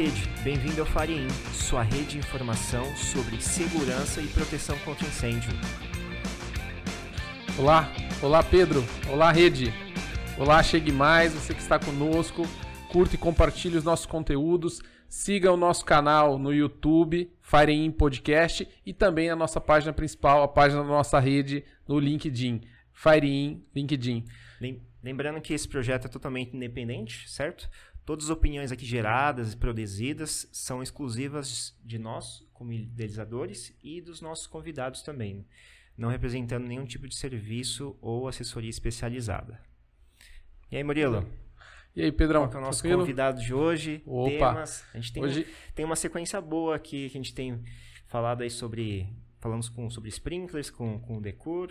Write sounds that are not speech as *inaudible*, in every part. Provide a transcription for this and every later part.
Rede. Bem-vindo ao Farein, sua rede de informação sobre segurança e proteção contra incêndio. Olá, olá Pedro, olá rede. Olá, chegue mais, você que está conosco, curta e compartilhe os nossos conteúdos, siga o nosso canal no YouTube, Farein Podcast e também a nossa página principal, a página da nossa rede no LinkedIn, Farein LinkedIn. Lembrando que esse projeto é totalmente independente, certo? Todas as opiniões aqui geradas e produzidas são exclusivas de nós, como idealizadores, e dos nossos convidados também, não representando nenhum tipo de serviço ou assessoria especializada. E aí, Murilo? E aí, Pedrão? Qual é o nosso tranquilo? convidado de hoje? Opa! Temas. A gente tem, hoje... tem uma sequência boa aqui que a gente tem falado aí sobre. Falamos com, sobre sprinklers com, com o Decur.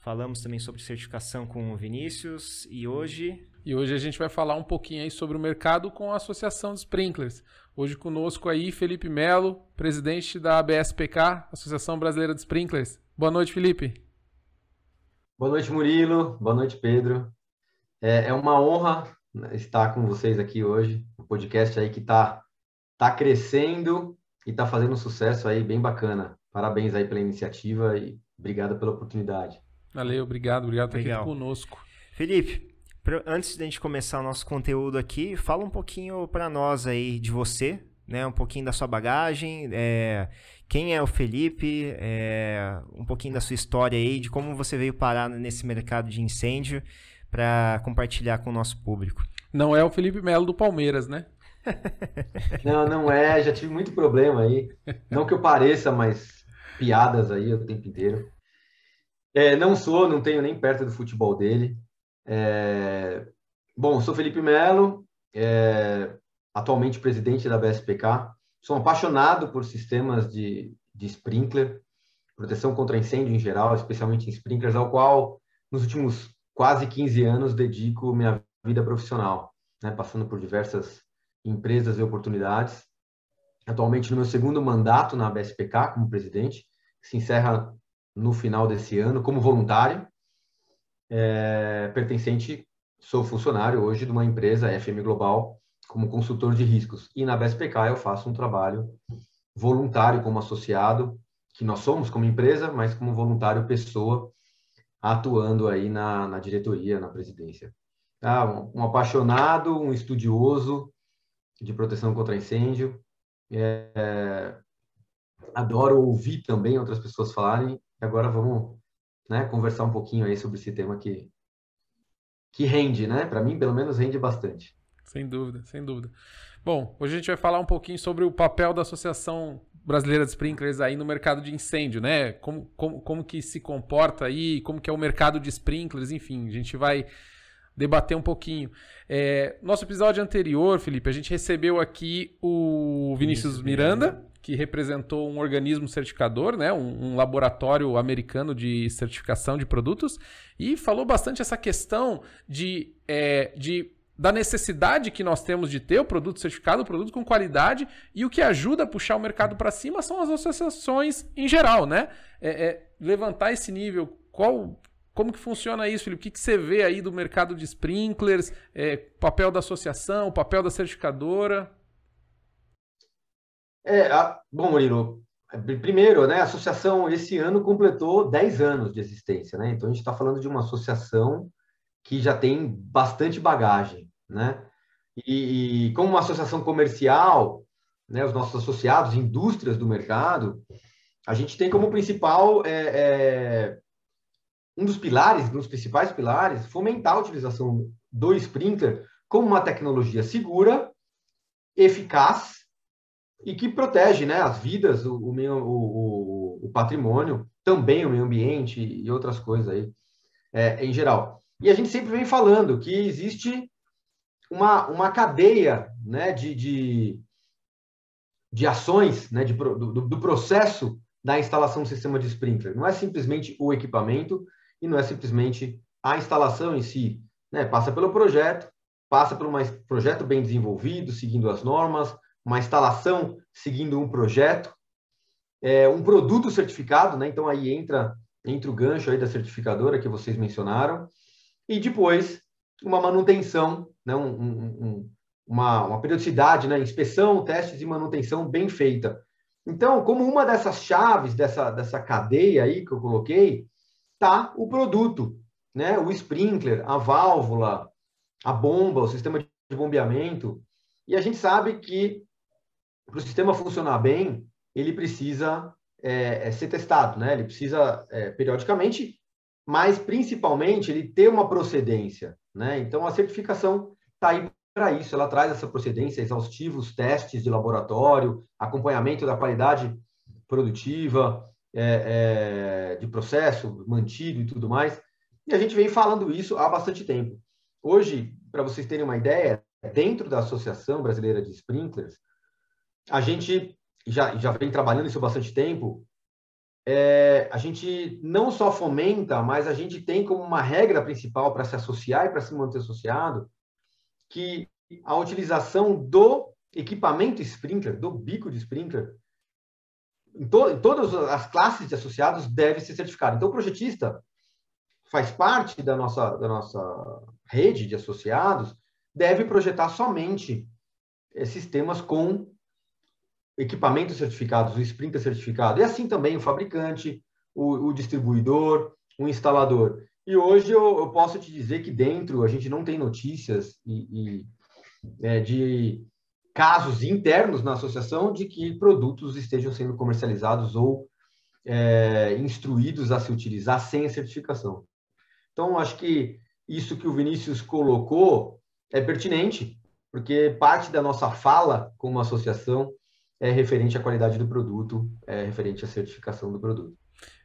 Falamos também sobre certificação com o Vinícius. E hoje e hoje a gente vai falar um pouquinho aí sobre o mercado com a Associação de Sprinklers. Hoje conosco aí Felipe Melo, presidente da ABSPK, Associação Brasileira de Sprinklers. Boa noite, Felipe. Boa noite, Murilo. Boa noite, Pedro. É, é uma honra estar com vocês aqui hoje. O um podcast aí que está tá crescendo e está fazendo um sucesso aí bem bacana. Parabéns aí pela iniciativa e obrigado pela oportunidade. Valeu, obrigado, obrigado por estar aqui conosco. Felipe, antes de a gente começar o nosso conteúdo aqui, fala um pouquinho para nós aí de você, né? Um pouquinho da sua bagagem, é, quem é o Felipe, é, um pouquinho da sua história aí, de como você veio parar nesse mercado de incêndio para compartilhar com o nosso público. Não é o Felipe Melo do Palmeiras, né? *laughs* não, não é. Já tive muito problema aí. Não que eu pareça, mas piadas aí o tempo inteiro. É, não sou, não tenho nem perto do futebol dele. É... Bom, sou Felipe Melo, é... atualmente presidente da BSPK. Sou apaixonado por sistemas de, de sprinkler, proteção contra incêndio em geral, especialmente em sprinklers, ao qual nos últimos quase 15 anos dedico minha vida profissional, né? passando por diversas empresas e oportunidades. Atualmente no meu segundo mandato na BSPK como presidente, que se encerra no final desse ano como voluntário é, pertencente, sou funcionário hoje de uma empresa FM Global como consultor de riscos. E na BSPK eu faço um trabalho voluntário como associado, que nós somos como empresa, mas como voluntário pessoa, atuando aí na, na diretoria, na presidência. Ah, um, um, apaixonado, um estudioso de proteção contra incêndio. É, adoro ouvir também outras pessoas falarem. Agora vamos né, conversar um pouquinho aí sobre esse tema que, que rende, né? Para mim, pelo menos, rende bastante. Sem dúvida, sem dúvida. Bom, hoje a gente vai falar um pouquinho sobre o papel da Associação Brasileira de Sprinklers aí no mercado de incêndio, né? Como, como, como que se comporta aí, como que é o mercado de sprinklers, enfim, a gente vai debater um pouquinho. É, nosso episódio anterior, Felipe, a gente recebeu aqui o Vinícius Miranda, que representou um organismo certificador, né, um, um, laboratório americano de certificação de produtos, e falou bastante essa questão de, é, de da necessidade que nós temos de ter o produto certificado, o produto com qualidade, e o que ajuda a puxar o mercado para cima são as associações em geral, né? É, é levantar esse nível. Qual, como que funciona isso, Felipe? O que, que você vê aí do mercado de sprinklers, é, papel da associação, papel da certificadora? É, a, bom, Murilo, primeiro, né, a associação esse ano completou 10 anos de existência, né? Então a gente está falando de uma associação que já tem bastante bagagem, né? E, e, como uma associação comercial, né, os nossos associados, indústrias do mercado, a gente tem como principal é, é, um dos pilares, um dos principais pilares, fomentar a utilização do sprinkler como uma tecnologia segura, eficaz e que protege né, as vidas, o, o, o, o patrimônio, também o meio ambiente e outras coisas aí, é, em geral. E a gente sempre vem falando que existe uma, uma cadeia né, de, de, de ações, né, de, do, do processo da instalação do sistema de sprinkler. Não é simplesmente o equipamento e não é simplesmente a instalação em si. Né? Passa pelo projeto, passa por um projeto bem desenvolvido, seguindo as normas, uma instalação seguindo um projeto, é, um produto certificado, né? Então aí entra entra o gancho aí da certificadora que vocês mencionaram e depois uma manutenção, né? Um, um, uma, uma periodicidade, né? Inspeção, testes e manutenção bem feita. Então, como uma dessas chaves dessa, dessa cadeia aí que eu coloquei, tá o produto, né? O sprinkler, a válvula, a bomba, o sistema de bombeamento. E a gente sabe que para o sistema funcionar bem, ele precisa é, é, ser testado, né? Ele precisa é, periodicamente, mas principalmente ele ter uma procedência, né? Então a certificação está aí para isso. Ela traz essa procedência, exaustivos testes de laboratório, acompanhamento da qualidade produtiva, é, é, de processo mantido e tudo mais. E a gente vem falando isso há bastante tempo. Hoje, para vocês terem uma ideia, dentro da Associação Brasileira de Sprinklers, a gente já, já vem trabalhando isso há bastante tempo. É, a gente não só fomenta, mas a gente tem como uma regra principal para se associar e para se manter associado que a utilização do equipamento sprinkler, do bico de sprinkler, em, to, em todas as classes de associados deve ser certificado. Então, o projetista faz parte da nossa, da nossa rede de associados, deve projetar somente sistemas com equipamentos certificados, o Sprinter certificado, e assim também o fabricante, o, o distribuidor, o instalador. E hoje eu, eu, posso te dizer que dentro a gente não tem notícias e, e é, de casos internos na associação de que produtos estejam sendo comercializados ou é, instruídos a se utilizar sem a certificação. Então, acho que isso que o Vinícius colocou é pertinente, porque parte da nossa fala como associação é referente à qualidade do produto, é referente à certificação do produto.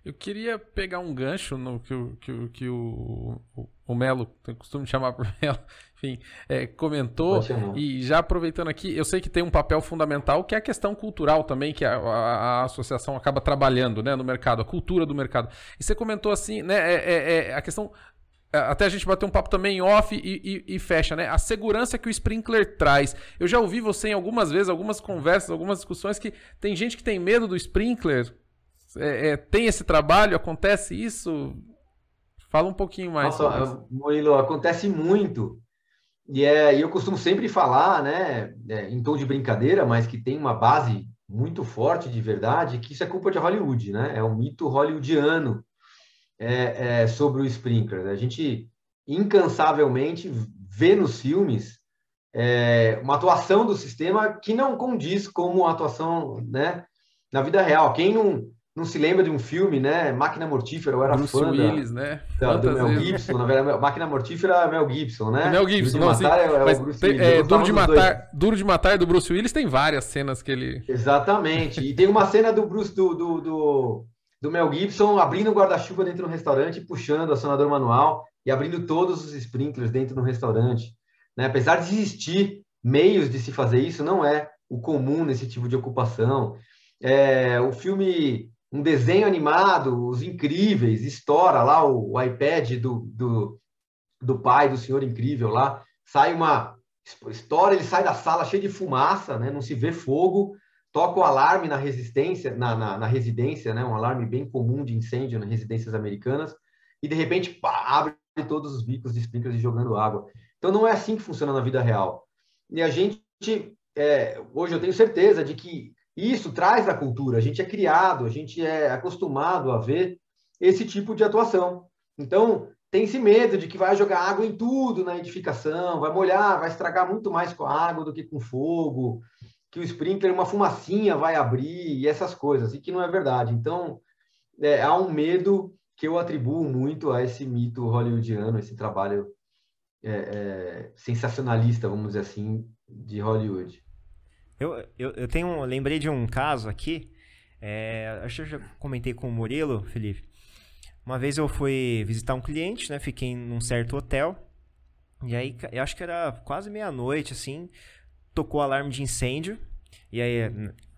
Eu queria pegar um gancho no que, o, que, que o, o, o Melo, tem costume de chamar por *laughs* Melo, enfim, é, comentou. E já aproveitando aqui, eu sei que tem um papel fundamental que é a questão cultural também, que a, a, a associação acaba trabalhando né, no mercado, a cultura do mercado. E você comentou assim, né, é, é, é a questão até a gente bater um papo também off e, e, e, fecha, né? A segurança que o Sprinkler traz. Eu já ouvi você em algumas vezes, algumas conversas, algumas discussões que tem gente que tem medo do Sprinkler. É, é, tem esse trabalho? Acontece isso? Fala um pouquinho mais. Nossa, Murilo, acontece muito. E é, eu costumo sempre falar, né, é, em tom de brincadeira, mas que tem uma base muito forte de verdade, que isso é culpa de Hollywood, né? É um mito hollywoodiano é, é, sobre o sprinkler. A gente incansavelmente vê nos filmes é, uma atuação do sistema que não condiz com a atuação né, na vida real. Quem não, não se lembra de um filme, né? Máquina Mortífera, eu era Bruce fã Willis, da, né? Da, do Mel? Gibson, na verdade, Máquina Mortífera é Mel Gibson, né? Mel Gibson, Duro de não, Matar é, é mas o Bruce tem, Willis. é, Duro, de matar, Duro de Matar do Bruce Willis tem várias cenas que ele... Exatamente, e tem uma cena do Bruce, do, do, do do Mel Gibson abrindo o guarda-chuva dentro do restaurante, puxando o acionador manual e abrindo todos os sprinklers dentro do restaurante. Né? Apesar de existir meios de se fazer isso, não é o comum nesse tipo de ocupação. É, o filme, um desenho animado, Os Incríveis, estoura lá o, o iPad do, do, do pai do Senhor Incrível lá, sai uma história, ele sai da sala cheio de fumaça, né? não se vê fogo, toca o alarme na resistência, na, na, na, residência, né? um alarme bem comum de incêndio nas residências americanas, e de repente pá, abre todos os bicos de sprinklers e jogando água. Então não é assim que funciona na vida real. E a gente, é, hoje eu tenho certeza de que isso traz da cultura, a gente é criado, a gente é acostumado a ver esse tipo de atuação. Então, tem-se medo de que vai jogar água em tudo na edificação, vai molhar, vai estragar muito mais com a água do que com fogo, que o sprinkler, uma fumacinha vai abrir e essas coisas, e que não é verdade. Então, é, há um medo que eu atribuo muito a esse mito hollywoodiano, esse trabalho é, é, sensacionalista, vamos dizer assim, de Hollywood. Eu, eu, eu tenho, lembrei de um caso aqui, é, acho que eu já comentei com o Murilo, Felipe. Uma vez eu fui visitar um cliente, né? Fiquei num certo hotel. E aí, eu acho que era quase meia-noite, assim tocou o alarme de incêndio. E aí,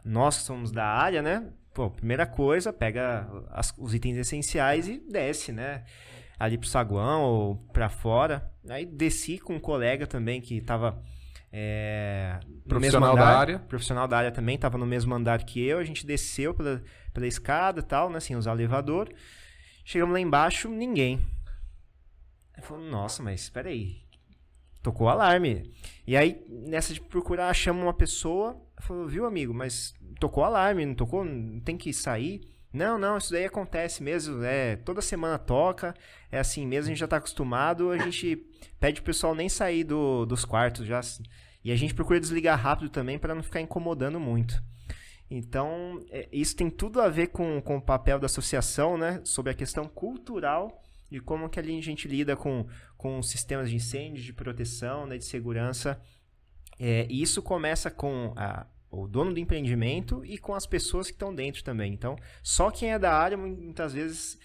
nós somos da área, né? Pô, primeira coisa, pega as, os itens essenciais e desce, né? Ali pro saguão ou pra fora. Aí desci com um colega também que tava. É, profissional andar, da área. Profissional da área também, tava no mesmo andar que eu. A gente desceu pela, pela escada e tal, né? Sem usar o elevador. Chegamos lá embaixo, ninguém. Eu falei, nossa, mas espera aí tocou o alarme. E aí, nessa de procurar, chama uma pessoa, falou, viu, amigo, mas tocou o alarme, não tocou? Tem que sair? Não, não, isso daí acontece mesmo, é, toda semana toca, é assim mesmo, a gente já tá acostumado, a gente pede pro pessoal nem sair do, dos quartos já, e a gente procura desligar rápido também para não ficar incomodando muito. Então, é, isso tem tudo a ver com, com o papel da associação, né, sobre a questão cultural e como que a gente lida com, com sistemas de incêndio, de proteção, né, de segurança. É, e isso começa com a, o dono do empreendimento e com as pessoas que estão dentro também. Então, só quem é da área muitas vezes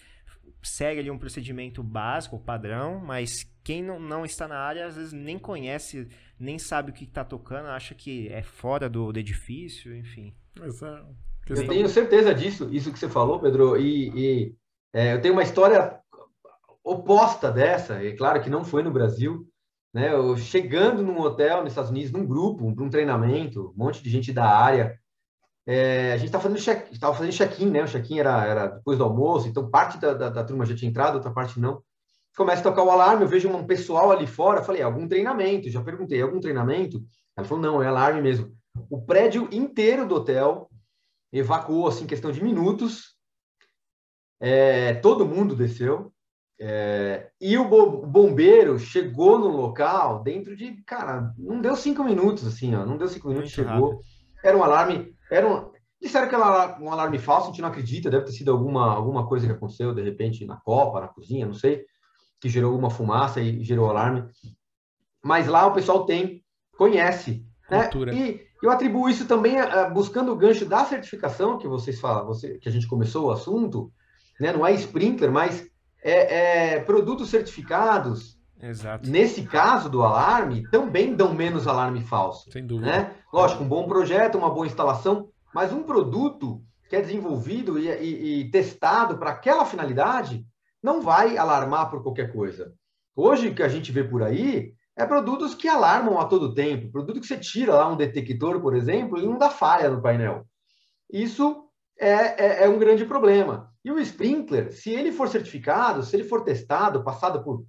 segue ali um procedimento básico, padrão, mas quem não, não está na área às vezes nem conhece, nem sabe o que está tocando, acha que é fora do, do edifício, enfim. É eu tenho certeza disso, isso que você falou, Pedro, e, e é, eu tenho uma história oposta dessa, é claro que não foi no Brasil, né? Eu chegando num hotel nos Estados Unidos, num grupo, para um treinamento, um monte de gente da área. É, a gente estava fazendo check, estava fazendo check-in, né? O check-in era, era depois do almoço, então parte da, da, da, turma já tinha entrado, outra parte não. Começa a tocar o alarme, eu vejo um pessoal ali fora, falei, algum treinamento? Já perguntei, algum treinamento? Ela falou, não, é alarme mesmo. O prédio inteiro do hotel evacuou, assim, questão de minutos. É, todo mundo desceu, é, e o bombeiro chegou no local dentro de, cara, não deu cinco minutos, assim, ó, não deu cinco minutos, Muito chegou. Rápido. Era um alarme, era um, disseram que era um alarme falso, a gente não acredita, deve ter sido alguma, alguma coisa que aconteceu, de repente, na copa, na cozinha, não sei, que gerou alguma fumaça e gerou alarme. Mas lá o pessoal tem, conhece, né? E eu atribuo isso também buscando o gancho da certificação que vocês falam, você, que a gente começou o assunto, né? Não é sprinkler, mas é, é, produtos certificados, Exato. nesse caso do alarme, também dão menos alarme falso. Sem dúvida. Né? Lógico, um bom projeto, uma boa instalação, mas um produto que é desenvolvido e, e, e testado para aquela finalidade não vai alarmar por qualquer coisa. Hoje, o que a gente vê por aí é produtos que alarmam a todo tempo. Produto que você tira lá um detector, por exemplo, e não dá falha no painel. Isso é, é, é um grande problema. E o sprinkler, se ele for certificado, se ele for testado, passado por,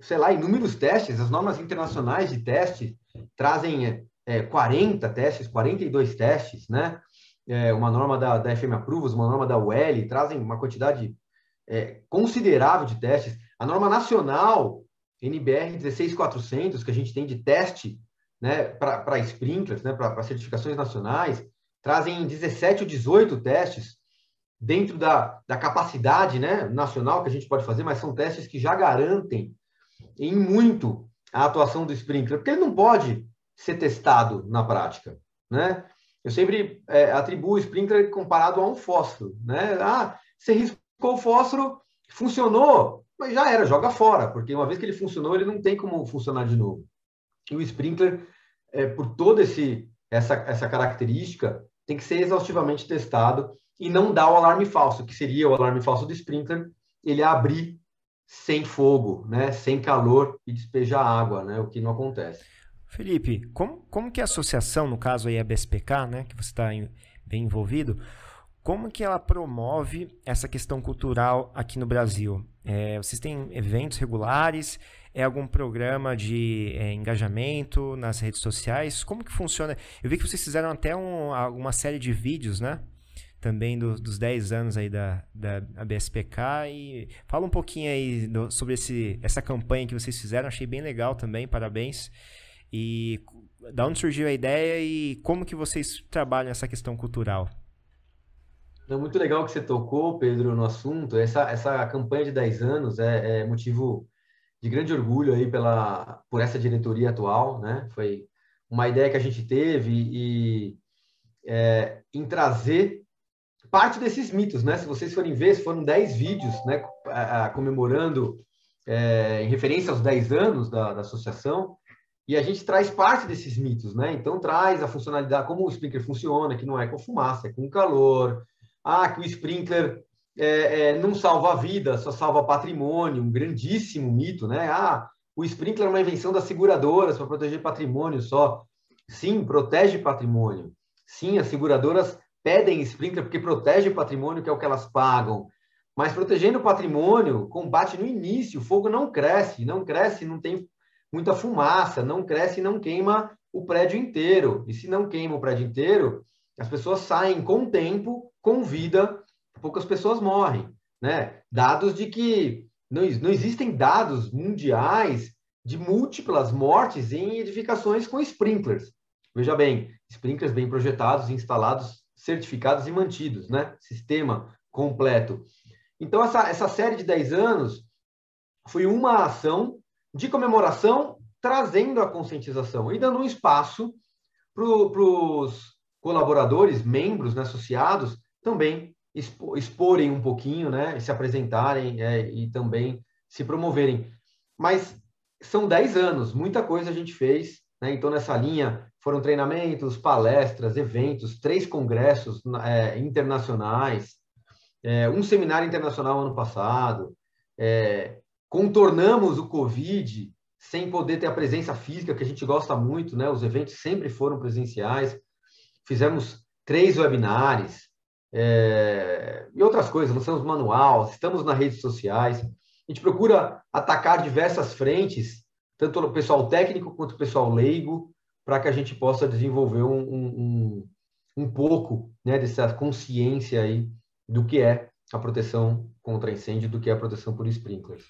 sei lá, inúmeros testes, as normas internacionais de teste trazem é, 40 testes, 42 testes, né? É, uma norma da, da FM Approvals, uma norma da UL, trazem uma quantidade é, considerável de testes. A norma nacional, NBR 16400, que a gente tem de teste né, para sprinklers, né, para certificações nacionais, trazem 17 ou 18 testes dentro da, da capacidade né, nacional que a gente pode fazer, mas são testes que já garantem em muito a atuação do sprinkler, porque ele não pode ser testado na prática, né? Eu sempre é, atribuo o sprinkler comparado a um fósforo, né? Ah, você riscou o fósforo, funcionou, mas já era, joga fora, porque uma vez que ele funcionou, ele não tem como funcionar de novo. E o sprinkler, é, por toda essa, essa característica, tem que ser exaustivamente testado e não dar o alarme falso, que seria o alarme falso do sprinkler, ele abrir sem fogo, né, sem calor e despejar água, né, o que não acontece. Felipe, como, como que a associação, no caso aí a BSPK, né, que você está bem envolvido, como que ela promove essa questão cultural aqui no Brasil? É, vocês têm eventos regulares? É algum programa de é, engajamento nas redes sociais? Como que funciona? Eu vi que vocês fizeram até um, uma série de vídeos, né? também do, dos 10 anos aí da, da BSPK e fala um pouquinho aí do, sobre esse, essa campanha que vocês fizeram, achei bem legal também, parabéns. E da onde surgiu a ideia e como que vocês trabalham essa questão cultural? É muito legal que você tocou, Pedro, no assunto. Essa, essa campanha de 10 anos é, é motivo de grande orgulho aí pela, por essa diretoria atual, né? Foi uma ideia que a gente teve e é, em trazer parte desses mitos, né? Se vocês forem ver, foram 10 vídeos, né, comemorando é, em referência aos 10 anos da, da, associação, e a gente traz parte desses mitos, né? Então traz a funcionalidade, como o sprinkler funciona, que não é com fumaça, é com calor, ah, que o sprinkler é, é, não salva a vida, só salva patrimônio, um grandíssimo mito, né? Ah, o sprinkler é uma invenção das seguradoras para proteger patrimônio só. Sim, protege patrimônio. Sim, as seguradoras pedem sprinkler porque protege o patrimônio, que é o que elas pagam. Mas protegendo o patrimônio, combate no início, o fogo não cresce, não cresce, não tem muita fumaça, não cresce não queima o prédio inteiro. E se não queima o prédio inteiro, as pessoas saem com tempo, com vida, poucas pessoas morrem. Né? Dados de que não, não existem dados mundiais de múltiplas mortes em edificações com sprinklers. Veja bem, sprinklers bem projetados, instalados, certificados e mantidos, né? Sistema completo. Então, essa, essa série de 10 anos foi uma ação de comemoração trazendo a conscientização e dando um espaço para os colaboradores, membros, né, associados, também exporem um pouquinho, né, se apresentarem é, e também se promoverem. Mas são 10 anos, muita coisa a gente fez, né, então nessa linha foram treinamentos, palestras, eventos, três congressos é, internacionais, é, um seminário internacional ano passado, é, contornamos o Covid sem poder ter a presença física, que a gente gosta muito, né? Os eventos sempre foram presenciais. Fizemos três webinários é, e outras coisas, lançamos manual, estamos nas redes sociais. A gente procura atacar diversas frentes, tanto o pessoal técnico quanto o pessoal leigo, para que a gente possa desenvolver um, um, um pouco né, dessa consciência aí do que é a proteção contra incêndio, do que é a proteção por sprinklers.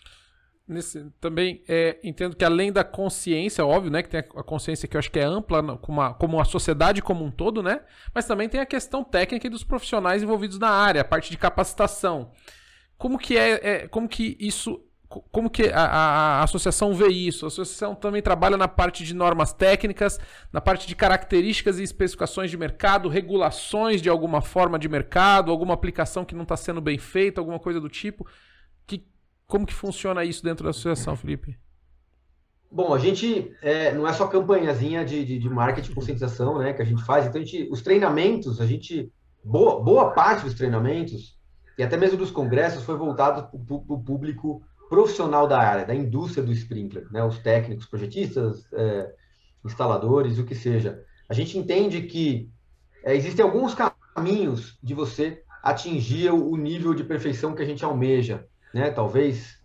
Nesse, também é, entendo que além da consciência, óbvio, né? Que tem a consciência que eu acho que é ampla, como a, como a sociedade como um todo, né? Mas também tem a questão técnica e dos profissionais envolvidos na área, a parte de capacitação. Como que é, é como que isso como que a, a, a, associação vê isso? A associação também trabalha na parte de normas técnicas, na parte de características e especificações de mercado, regulações de alguma forma de mercado, alguma aplicação que não está sendo bem feita, alguma coisa do tipo. Como que funciona isso dentro da associação, Felipe? Bom, a gente é, não é só campanhazinha de, de, de marketing conscientização, né, que a gente faz. Então, a gente, os treinamentos, a gente boa, boa parte dos treinamentos e até mesmo dos congressos foi voltado para o público profissional da área, da indústria do sprinkler, né, os técnicos, projetistas, é, instaladores, o que seja. A gente entende que é, existem alguns caminhos de você atingir o nível de perfeição que a gente almeja né? Talvez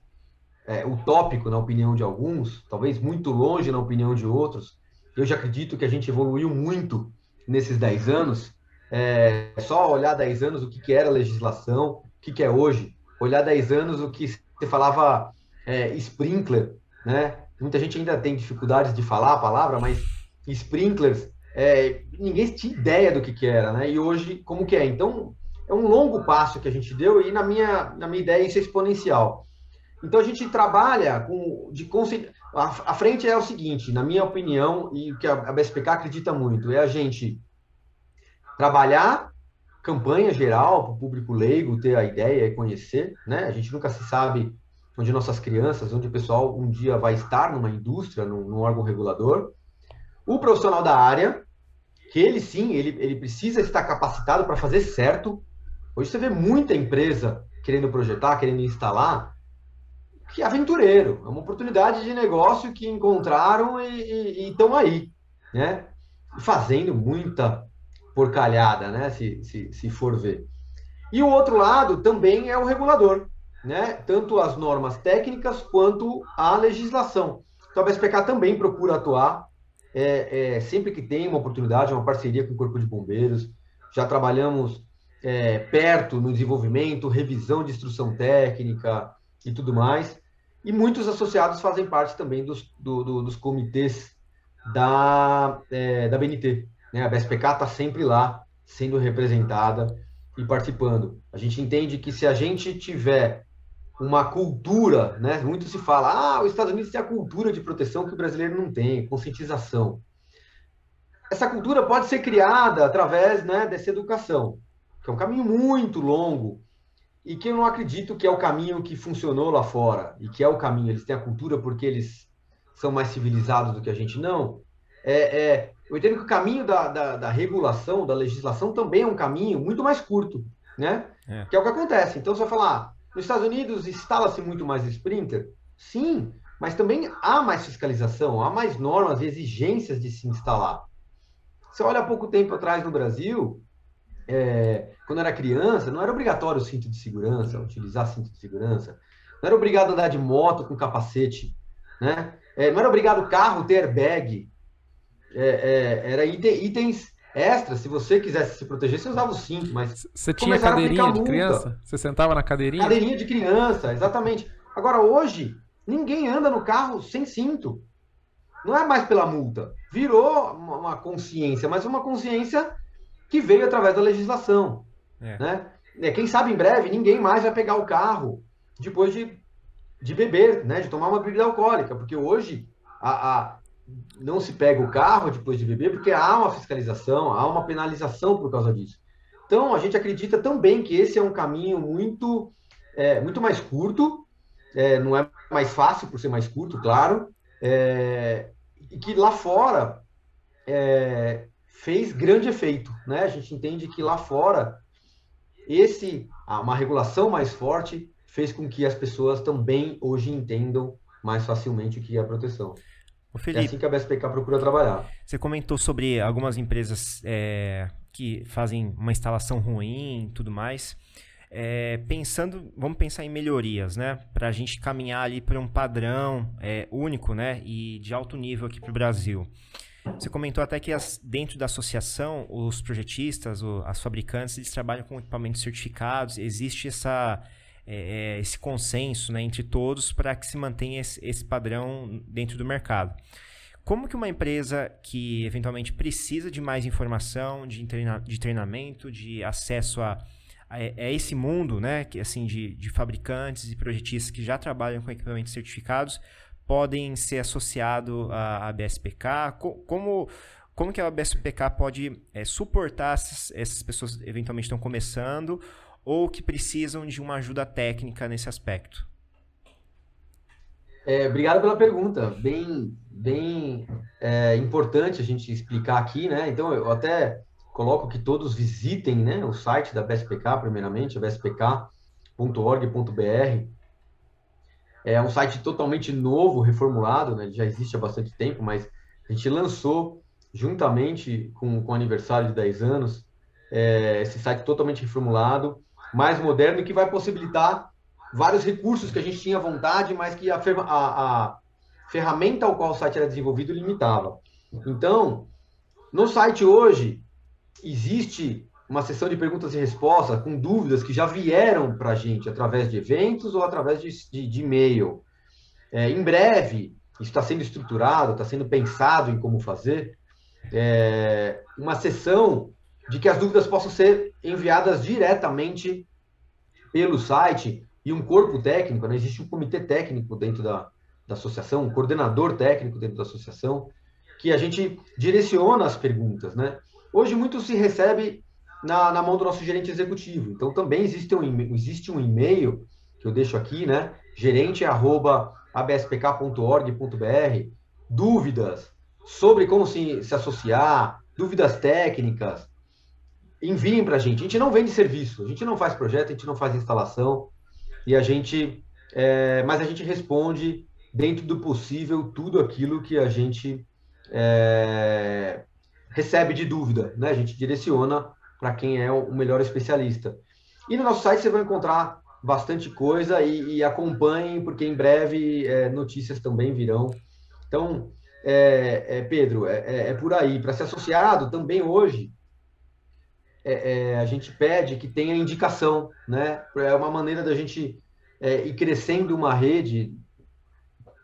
é, utópico na opinião de alguns, talvez muito longe na opinião de outros. Eu já acredito que a gente evoluiu muito nesses 10 anos. É só olhar 10 anos o que, que era legislação, o que, que é hoje. Olhar 10 anos o que você falava é, sprinkler, né? Muita gente ainda tem dificuldades de falar a palavra, mas sprinklers, é, ninguém tinha ideia do que, que era, né? E hoje, como que é? Então, é um longo passo que a gente deu e na minha, na minha ideia isso é exponencial. Então a gente trabalha com de a, a frente é o seguinte, na minha opinião e o que a, BSPK acredita muito é a gente trabalhar campanha geral para o público leigo ter a ideia e conhecer, né? A gente nunca se sabe onde nossas crianças, onde o pessoal um dia vai estar numa indústria, num, num órgão regulador. O profissional da área, que ele sim, ele, ele precisa estar capacitado para fazer certo, Hoje você vê muita empresa querendo projetar, querendo instalar, que é aventureiro. É uma oportunidade de negócio que encontraram e estão aí, né? Fazendo muita porcalhada, né? Se, se, se for ver. E o outro lado também é o regulador, né? Tanto as normas técnicas quanto a legislação. Então a BSPK também procura atuar é, é, sempre que tem uma oportunidade, uma parceria com o Corpo de Bombeiros. Já trabalhamos é, perto no desenvolvimento, revisão de instrução técnica e tudo mais. E muitos associados fazem parte também dos, do, do, dos comitês da, é, da BNT. Né? A BSPK está sempre lá, sendo representada e participando. A gente entende que se a gente tiver uma cultura, né? muito se fala, ah, os Estados Unidos tem a cultura de proteção que o brasileiro não tem, conscientização. Essa cultura pode ser criada através né, dessa educação que é um caminho muito longo e que eu não acredito que é o caminho que funcionou lá fora e que é o caminho. Eles têm a cultura porque eles são mais civilizados do que a gente não. É, é eu entendo que o caminho da, da, da, regulação, da legislação, também é um caminho muito mais curto, né? É. Que é o que acontece. Então, você vai falar, nos Estados Unidos instala-se muito mais sprinter? Sim, mas também há mais fiscalização, há mais normas e exigências de se instalar. Você olha há pouco tempo atrás no Brasil, é, quando era criança, não era obrigatório o cinto de segurança, utilizar cinto de segurança. Não era obrigado a andar de moto com capacete, né? É, não era obrigado o carro ter airbag. É, é, era itens extras. Se você quisesse se proteger, você usava o cinto, mas. Você tinha cadeirinha de criança? Você sentava na cadeirinha? Cadeirinha de criança, exatamente. Agora, hoje, ninguém anda no carro sem cinto. Não é mais pela multa. Virou uma consciência, mas uma consciência que veio através da legislação. É. Né? É, quem sabe em breve ninguém mais vai pegar o carro depois de, de beber, né? de tomar uma bebida alcoólica, porque hoje a, a, não se pega o carro depois de beber porque há uma fiscalização, há uma penalização por causa disso. Então a gente acredita também que esse é um caminho muito, é, muito mais curto, é, não é mais fácil por ser mais curto, claro, é, e que lá fora é, fez grande efeito. Né? A gente entende que lá fora esse uma regulação mais forte fez com que as pessoas também hoje entendam mais facilmente o que é a proteção. O Felipe, é assim que a BSPK procura trabalhar. Você comentou sobre algumas empresas é, que fazem uma instalação ruim e tudo mais. É, pensando, vamos pensar em melhorias, né? Para a gente caminhar ali para um padrão é, único, né? E de alto nível aqui para o Brasil. Você comentou até que as, dentro da associação, os projetistas, o, as fabricantes, eles trabalham com equipamentos certificados. Existe essa, é, é esse consenso né, entre todos para que se mantenha esse, esse, padrão dentro do mercado. Como que uma empresa que eventualmente precisa de mais informação, de, treina, de treinamento, de acesso a, a, a, esse mundo, né, que, assim, de, de fabricantes e projetistas que já trabalham com equipamentos certificados, podem ser associados à, BSPK? Como, como que a BSPK pode é, suportar essas, essas pessoas que eventualmente estão começando ou que precisam de uma ajuda técnica nesse aspecto? É, obrigado pela pergunta, bem, bem é, importante a gente explicar aqui, né? Então eu até coloco que todos visitem, né, o site da BSPK primeiramente, bspk.org.br, é um site totalmente novo, reformulado, né? Ele já existe há bastante tempo, mas a gente lançou juntamente com, com o aniversário de 10 anos é, esse site totalmente reformulado, mais moderno, que vai possibilitar vários recursos que a gente tinha vontade, mas que a, a, a ferramenta ao qual o site era desenvolvido limitava. Então, no site hoje, existe uma sessão de perguntas e respostas com dúvidas que já vieram para a gente através de eventos ou através de, de, de e-mail. É, em breve, isso está sendo estruturado, está sendo pensado em como fazer, é, uma sessão de que as dúvidas possam ser enviadas diretamente pelo site e um corpo técnico, né? existe um comitê técnico dentro da, da associação, um coordenador técnico dentro da associação, que a gente direciona as perguntas. Né? Hoje muito se recebe na, na mão do nosso gerente executivo. Então, também existe um, existe um e-mail que eu deixo aqui, né? gerente.abspk.org.br. Dúvidas sobre como se, se associar, dúvidas técnicas, enviem para a gente. A gente não vende serviço, a gente não faz projeto, a gente não faz instalação, e a gente, é, mas a gente responde dentro do possível tudo aquilo que a gente é, recebe de dúvida, né? A gente direciona para quem é o melhor especialista. E no nosso site você vai encontrar bastante coisa e, e porque em breve é, notícias também virão. Então, é, é, Pedro, é, é, é por aí. Para ser associado, também hoje, é, a gente pede que tenha indicação, né? É uma maneira da gente ir crescendo uma rede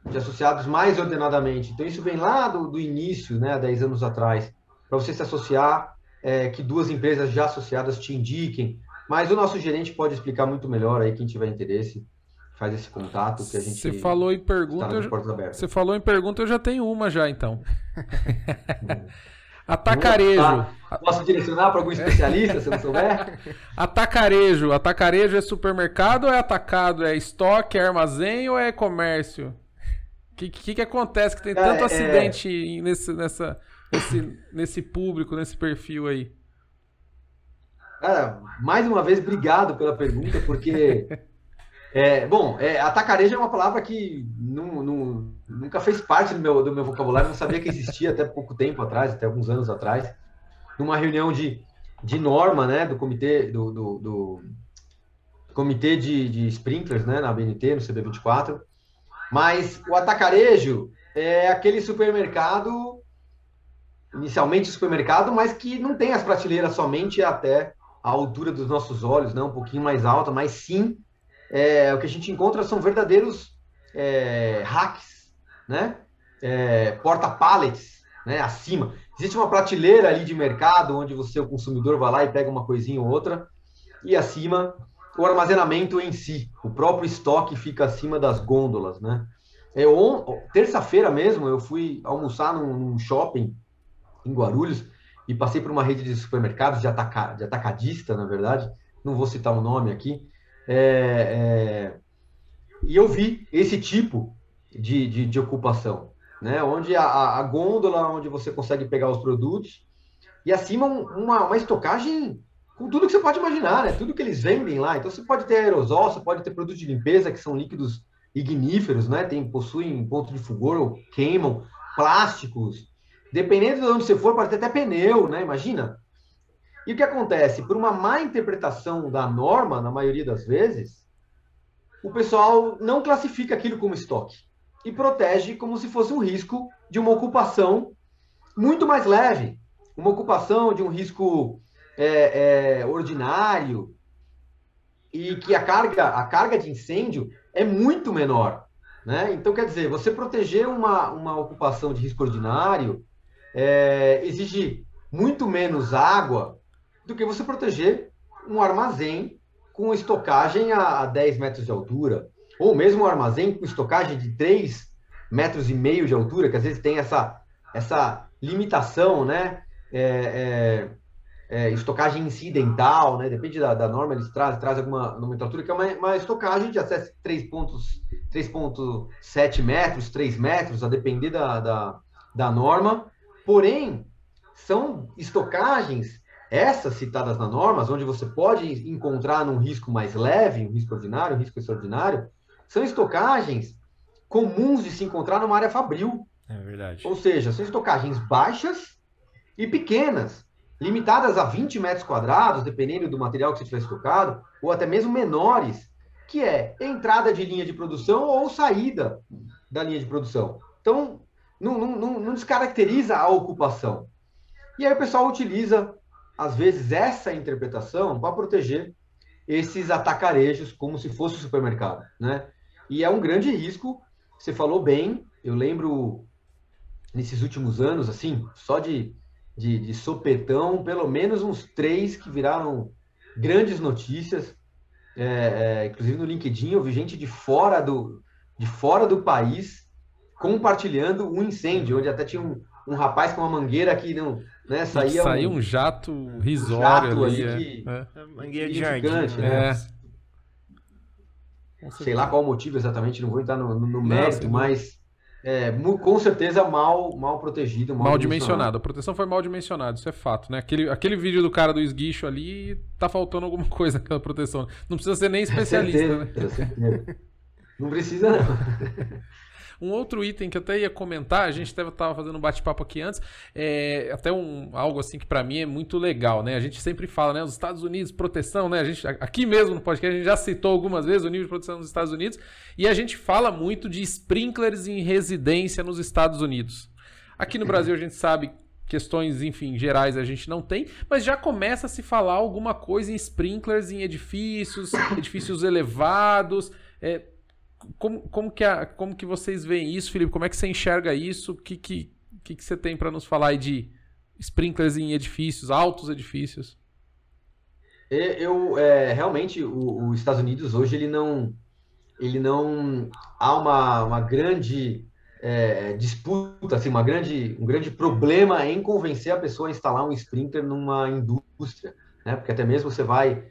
de associados mais ordenadamente. Então, isso vem lá do, do início, né, há 10 anos atrás. Para você se associar, é, que duas empresas já associadas te indiquem, mas o nosso gerente pode explicar muito melhor aí, quem tiver interesse, faz esse contato que a gente Você falou em pergunta, você falou em pergunta, eu já tenho uma já então. *laughs* Atacarejo. Tá. Posso direcionar para algum especialista, se não souber? *laughs* Atacarejo. Atacarejo é supermercado ou é atacado? É estoque, é armazém ou é comércio? O que, que, que, acontece que tem tanto é, acidente nesse, nessa, nesse, nesse público, nesse perfil aí? Cara, mais uma vez, obrigado pela pergunta, porque. *laughs* É, bom, é, atacarejo é uma palavra que não, não, nunca fez parte do meu, do meu vocabulário, não sabia que existia até pouco tempo atrás, até alguns anos atrás, numa reunião de, de norma, né, do comitê, do, do, do comitê de, de sprinklers, né, na BNT, no CB24. Mas o atacarejo é aquele supermercado, inicialmente supermercado, mas que não tem as prateleiras somente até a altura dos nossos olhos, né? um pouquinho mais alta, mas sim é, o que a gente encontra são verdadeiros é, hacks, né? É, porta-pallets, né? acima. Existe uma prateleira ali de mercado onde você, o consumidor, vai lá e pega uma coisinha ou outra, e acima o armazenamento em si, o próprio estoque fica acima das gôndolas, né? É, Terça-feira mesmo eu fui almoçar num, num, shopping em Guarulhos e passei por uma rede de supermercados de, ataca, de atacadista, na verdade, não vou citar o nome aqui, é, é, e eu vi esse tipo de, de, de ocupação, né? Onde a, a, gôndola, onde você consegue pegar os produtos e acima uma, uma estocagem com tudo que você pode imaginar, né? Tudo que eles vendem lá. Então você pode ter aerosol, você pode ter produtos de limpeza que são líquidos igníferos, né? Tem, possuem ponto de fulgor, queimam, plásticos. Dependendo de onde você for, pode ter até pneu, né? Imagina. E o que acontece? Por uma má interpretação da norma, na maioria das vezes, o pessoal não classifica aquilo como estoque e protege como se fosse um risco de uma ocupação muito mais leve, uma ocupação de um risco é, é, ordinário e que a carga, a carga de incêndio é muito menor. Né? Então, quer dizer, você proteger uma, uma ocupação de risco ordinário é, exige muito menos água do que você proteger um armazém com estocagem a, a 10 metros de altura, ou mesmo um armazém com estocagem de 3 metros e meio de altura, que às vezes tem essa, essa limitação, né? É, é, é, estocagem incidental, né? Depende da, da norma, eles trazem, trazem alguma nomenclatura, que é uma, uma estocagem de até 3,7 metros, 3 metros, a depender da, da, da norma. Porém, são estocagens, essas citadas na normas, onde você pode encontrar num risco mais leve, um risco ordinário, um risco extraordinário, são estocagens comuns de se encontrar numa área fabril. É verdade. Ou seja, são estocagens baixas e pequenas limitadas a 20 metros quadrados, dependendo do material que você tiver estocado, ou até mesmo menores, que é entrada de linha de produção ou saída da linha de produção. Então, não, não, não descaracteriza a ocupação. E aí o pessoal utiliza, às vezes, essa interpretação para proteger esses atacarejos como se fosse o supermercado, né? E é um grande risco, você falou bem, eu lembro nesses últimos anos, assim, só de de, de sopetão, pelo menos uns três que viraram grandes notícias. É, é, inclusive no LinkedIn eu vi gente de fora do, de fora do país compartilhando um incêndio, onde até tinha um, um rapaz com uma mangueira que não né, saía saiu um, um jato risório um jato ali, é. é. mangueira de jardim, né? É. Sei lá qual o motivo exatamente, não vou entrar no, no mérito, mas é, com certeza mal, mal protegido. Mal, mal dimensionado. A proteção foi mal dimensionada, isso é fato, né? Aquele, aquele vídeo do cara do esguicho ali, tá faltando alguma *laughs* coisa naquela proteção. Não precisa ser nem especialista, certeza, né? Não precisa, não. *laughs* Um outro item que eu até ia comentar, a gente estava fazendo um bate-papo aqui antes, é até um, algo assim que para mim é muito legal, né? A gente sempre fala, né? Os Estados Unidos, proteção, né? A gente, aqui mesmo no podcast, a gente já citou algumas vezes o nível de proteção nos Estados Unidos, e a gente fala muito de sprinklers em residência nos Estados Unidos. Aqui no Brasil a gente sabe questões, enfim, gerais a gente não tem, mas já começa a se falar alguma coisa em sprinklers em edifícios, edifícios elevados. É, como, como, que a, como que vocês veem isso, Felipe? Como é que você enxerga isso? O que, que, que, que você tem para nos falar de sprinklers em edifícios, altos edifícios? Eu, é, realmente, os Estados Unidos hoje, ele não, ele não há uma, uma grande é, disputa, assim, uma grande, um grande problema em convencer a pessoa a instalar um sprinkler numa indústria, né? Porque até mesmo você vai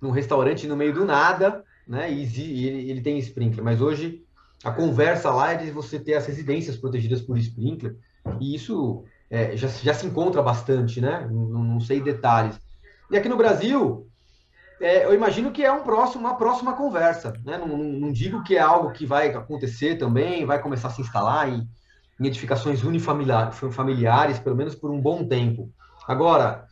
num restaurante no meio do nada, né? E, ele, ele tem sprinkler, mas hoje a conversa lá é de você ter as residências protegidas por sprinkler, e isso é, já, já se encontra bastante, né? Não, não sei detalhes. E aqui no Brasil, é, eu imagino que é um próximo, uma próxima conversa, né? Não, não, digo que é algo que vai acontecer também, vai começar a se instalar em, em edificações unifamiliares, pelo menos por um bom tempo. Agora,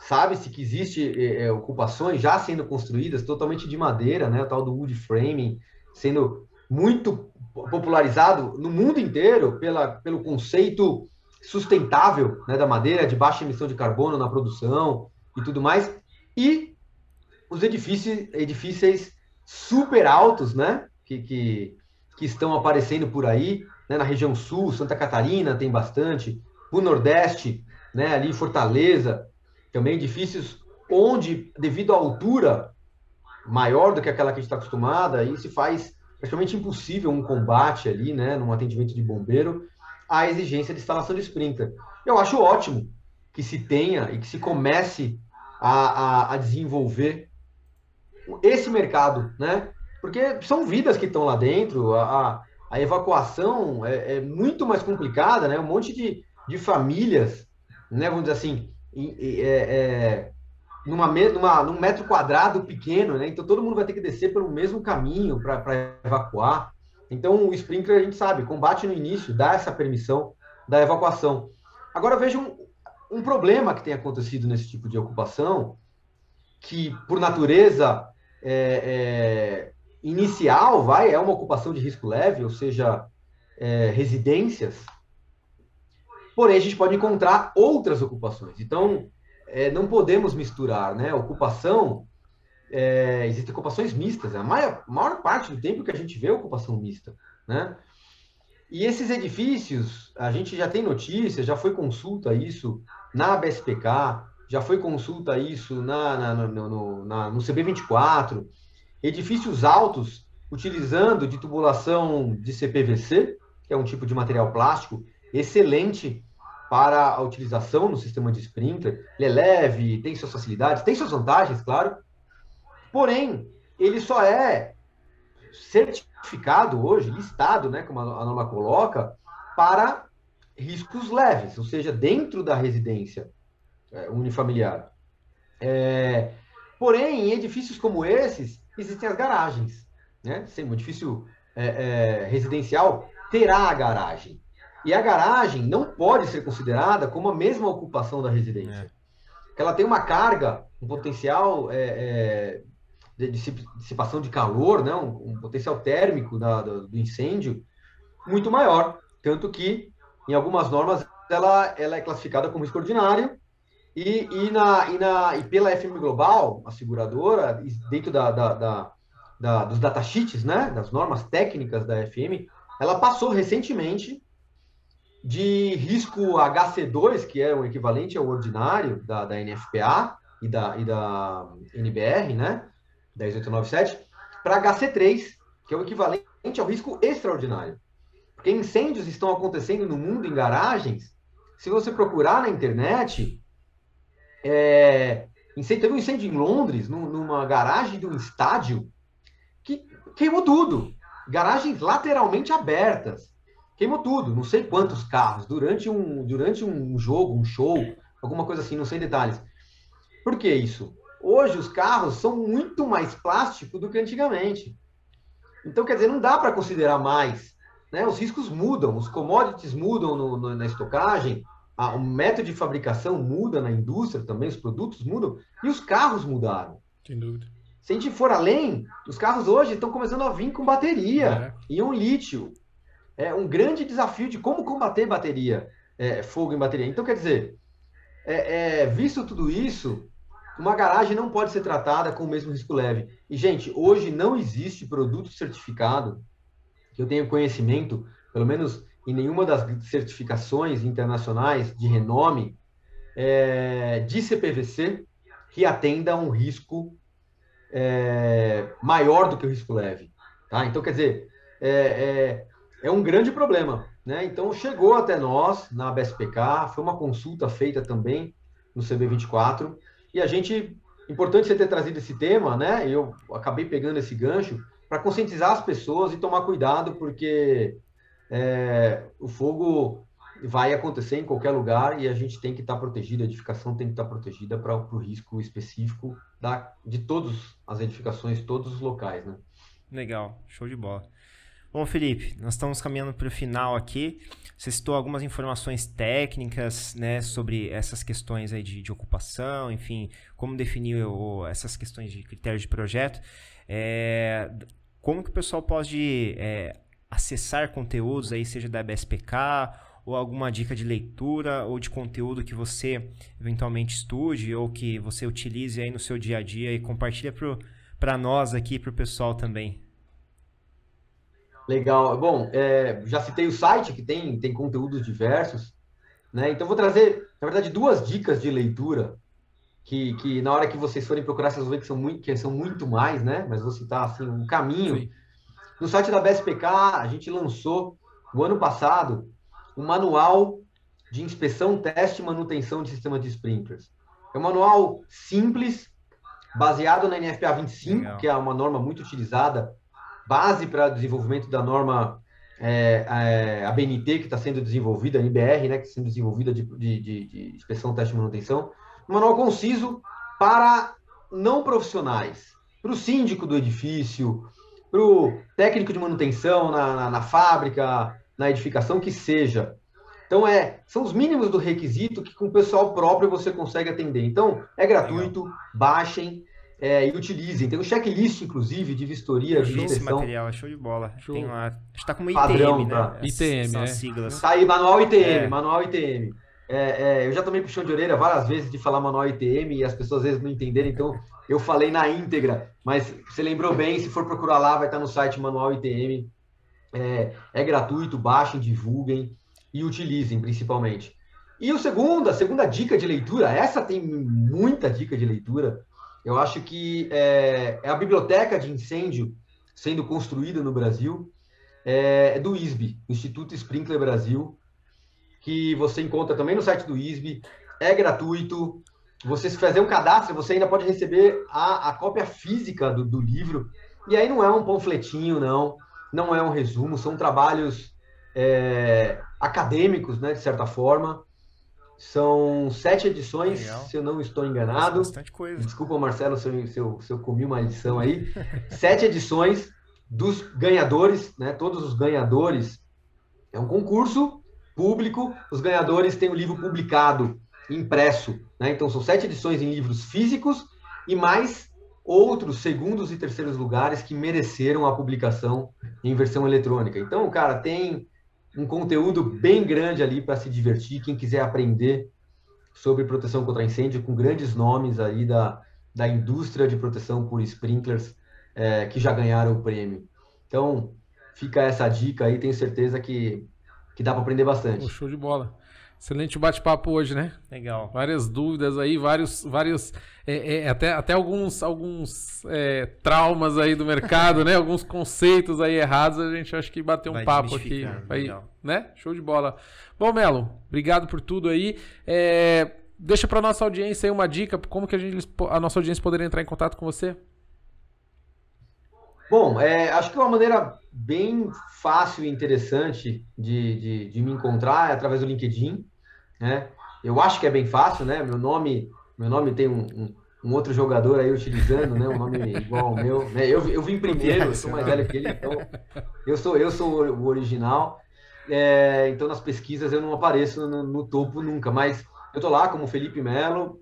Sabe-se que existe é, é, ocupações já sendo construídas totalmente de madeira, né? O tal do wood framing, sendo muito popularizado no mundo inteiro pela, pelo conceito sustentável né, da madeira, de baixa emissão de carbono na produção e tudo mais, e os edifícios, edifícios super altos, né, que, que, que estão aparecendo por aí, né, na região sul, Santa Catarina tem bastante, no Nordeste, né, ali em Fortaleza, também edifícios onde, devido à altura maior do que aquela que a gente está acostumada, aí se faz praticamente impossível um combate ali, né, num atendimento de bombeiro, a exigência de instalação de sprinkler. Eu acho ótimo que se tenha e que se comece a, a, a desenvolver esse mercado, né? Porque são vidas que estão lá dentro, a, a evacuação é, é, muito mais complicada, né? Um monte de, de famílias, né? Vamos dizer assim, é, é, numa, numa, num metro quadrado pequeno, né? Então todo mundo vai ter que descer pelo mesmo caminho para evacuar. Então o sprinkler a gente sabe, combate no início, dá essa permissão da evacuação. Agora veja um, um problema que tem acontecido nesse tipo de ocupação, que por natureza é, é, inicial vai é uma ocupação de risco leve, ou seja, é, residências. Porém a gente pode encontrar outras ocupações. Então é, não podemos misturar, né? Ocupação, é, existem ocupações mistas, a maior, maior parte do tempo que a gente vê é ocupação mista, né? E esses edifícios, a gente já tem notícias, já foi consulta isso na BSPK, já foi consulta isso na, na, no, no, na, no CB24, edifícios altos utilizando de tubulação de CPVC, que é um tipo de material plástico excelente para a utilização no sistema de sprinkler. Ele é leve, tem suas facilidades, tem suas vantagens, claro. Porém, ele só é certificado hoje, listado, né, como a norma coloca, para riscos leves, ou seja, dentro da residência é, unifamiliar. É, porém, em edifícios como esses, existem as garagens. Né? Se um edifício é, é, residencial terá a garagem. E a garagem não pode ser considerada como a mesma ocupação da residência. É. Ela tem uma carga, um potencial é, é, de dissipação de calor, né? um, um potencial térmico da, do, do, incêndio muito maior. Tanto que, em algumas normas, ela, ela é classificada como risco ordinário. E, e, na, e, na, e pela FM Global, a seguradora, dentro da, da, da, da dos datasheets, né? das normas técnicas da FM, ela passou recentemente de risco HC2, que é o equivalente ao ordinário da, da NFPA e da, e da NBR, né? 10897, para HC3, que é o equivalente ao risco extraordinário. Porque incêndios estão acontecendo no mundo em garagens. Se você procurar na internet, é, incêndio, teve um incêndio em Londres, numa garagem de um estádio, que queimou tudo. Garagens lateralmente abertas queimou tudo, não sei quantos carros, durante um, durante um jogo, um show, alguma coisa assim, não sei detalhes. Por que isso? Hoje os carros são muito mais plástico do que antigamente. Então, quer dizer, não dá para considerar mais. Né? Os riscos mudam, os commodities mudam no, no, na estocagem, a, o método de fabricação muda na indústria também, os produtos mudam, e os carros mudaram. Sem dúvida. Se a gente for além, os carros hoje estão começando a vir com bateria, é. um lítio é um grande desafio de como combater bateria, é, fogo em bateria. Então, quer dizer, é, é, visto tudo isso, uma garagem não pode ser tratada com o mesmo risco leve. E, gente, hoje não existe produto certificado, que eu tenha conhecimento, pelo menos em nenhuma das certificações internacionais de renome, é, de CPVC, que atenda a um risco é, maior do que o risco leve. Tá? Então, quer dizer, é, é é um grande problema. Né? Então, chegou até nós na BSPK, foi uma consulta feita também no CB24, e a gente, importante você ter trazido esse tema, né? Eu acabei pegando esse gancho para conscientizar as pessoas e tomar cuidado, porque é, o fogo vai acontecer em qualquer lugar e a gente tem que estar tá protegido, a edificação tem que estar tá protegida para o risco específico da, de todas as edificações, todos os locais, né? Legal, show de bola. Bom, Felipe, nós estamos caminhando para o final aqui. Você citou algumas informações técnicas, né, sobre essas questões aí de, de ocupação, enfim, como definir o, essas questões de critérios de projeto. É, como que o pessoal pode é, acessar conteúdos aí, seja da BSPK ou alguma dica de leitura ou de conteúdo que você eventualmente estude ou que você utilize aí no seu dia a dia e compartilha para nós aqui, para o pessoal também. Legal. Bom, é, já citei o site que tem, tem conteúdos diversos, né? Então vou trazer, na verdade, duas dicas de leitura que, que na hora que vocês forem procurar, vocês vão ver que são muito, que são muito mais, né? Mas vou citar assim um caminho. Sim. No site da BSPK, a gente lançou o ano passado o um manual de inspeção, teste e manutenção de sistemas de sprinklers. É um manual simples, baseado na NFPA 25, Legal. que é uma norma muito utilizada, base para desenvolvimento da norma é, é, a BNT, que está sendo desenvolvida, a NBR, né, que está sendo desenvolvida de, de, de, de inspeção, teste e manutenção. Um manual conciso para não profissionais, para o síndico do edifício, para o técnico de manutenção na, na, na, fábrica, na edificação, que seja. Então, é, são os mínimos do requisito que com o pessoal próprio você consegue atender. Então, é gratuito, baixem é, e utilizem. Tem um checklist, inclusive, de vistoria, de esse material, é show de bola. Show. Tem lá, está como ITM, Padrão, né? Tá. ITM, São é. siglas. Tá aí, manual ITM, é. manual ITM. É, é, eu já tomei puxão de orelha várias vezes de falar manual ITM e as pessoas às vezes não entenderem, então eu falei na íntegra, mas você lembrou bem, se for procurar lá, vai estar no site Manual ITM. É, é gratuito, baixem, divulguem e utilizem principalmente. E o segundo, a segunda dica de leitura, essa tem muita dica de leitura. Eu acho que é, é a biblioteca de incêndio sendo construída no Brasil, é, do ISB, Instituto Sprinkler Brasil que você encontra também no site do ISB, é gratuito. Você se fazer um cadastro, você ainda pode receber a, a cópia física do, do livro. E aí não é um panfletinho, não, não é um resumo, são trabalhos é, acadêmicos, né, de certa forma. São sete edições, Legal. se eu não estou enganado. Nossa, bastante coisa. Desculpa, Marcelo, se eu, se eu, se eu comi uma edição aí. *laughs* sete edições dos ganhadores, né? Todos os ganhadores. É um concurso público. Os ganhadores têm o livro publicado, impresso. Né? Então, são sete edições em livros físicos e mais outros segundos e terceiros lugares que mereceram a publicação em versão eletrônica. Então, cara, tem um conteúdo bem grande ali para se divertir. Quem quiser aprender sobre proteção contra incêndio, com grandes nomes aí da, da indústria de proteção por sprinklers é, que já ganharam o prêmio. Então, fica essa dica aí. Tenho certeza que que dá para aprender bastante. Show de bola. Excelente bate-papo hoje, né? Legal. Várias dúvidas aí, vários, vários é, é, até, até alguns, alguns é, traumas aí do mercado, né? Alguns conceitos aí errados, a gente acho que bateu um Vai papo aqui. Aí, né? Show de bola. Bom, Melo, obrigado por tudo aí. É, deixa para nossa audiência aí uma dica, como que a, gente, a nossa audiência poderia entrar em contato com você? Bom, é, acho que uma maneira bem fácil e interessante de, de, de, me encontrar é através do LinkedIn. Né? Eu acho que é bem fácil, né? Meu nome, meu nome tem um, um, um outro jogador aí utilizando, né? Um nome igual ao meu. Né? Eu, eu vim primeiro, eu sou mais velho que ele, então eu sou, eu sou o original. É, então nas pesquisas eu não apareço no, no topo nunca, mas eu tô lá como Felipe Melo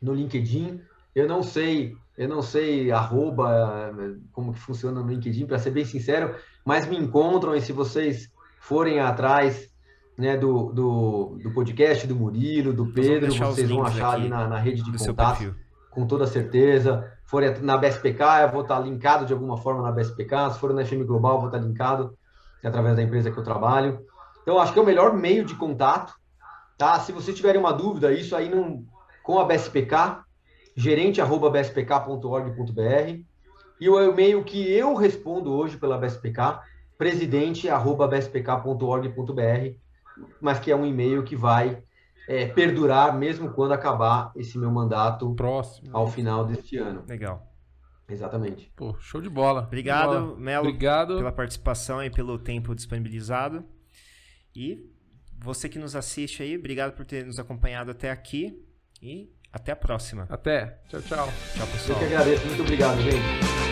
no LinkedIn. Eu não sei eu não sei arroba, como que funciona no LinkedIn, para ser bem sincero, mas me encontram e se vocês forem atrás né, do, do, do podcast do Murilo, do Pedro, vocês vão achar ali na, na rede de contato, com toda certeza. Forem na BSPK, eu vou estar linkado de alguma forma na BSPK. Se for na FM Global, eu vou estar linkado através da empresa que eu trabalho. Então, acho que é o melhor meio de contato. Tá? Se vocês tiverem uma dúvida, isso aí não, com a BSPK, gerente@bspk.org.br e o e-mail que eu respondo hoje pela BSPK, presidente@bspk.org.br, mas que é um e-mail que vai é, perdurar mesmo quando acabar esse meu mandato próximo ao final deste ano. Legal. Exatamente. Pô, show de bola. Obrigado, Melo, Obrigado. pela participação e pelo tempo disponibilizado. E você que nos assiste aí, obrigado por ter nos acompanhado até aqui. E até a próxima. Até. Tchau, tchau. Tchau, pessoal. Eu que agradeço. Muito obrigado, gente.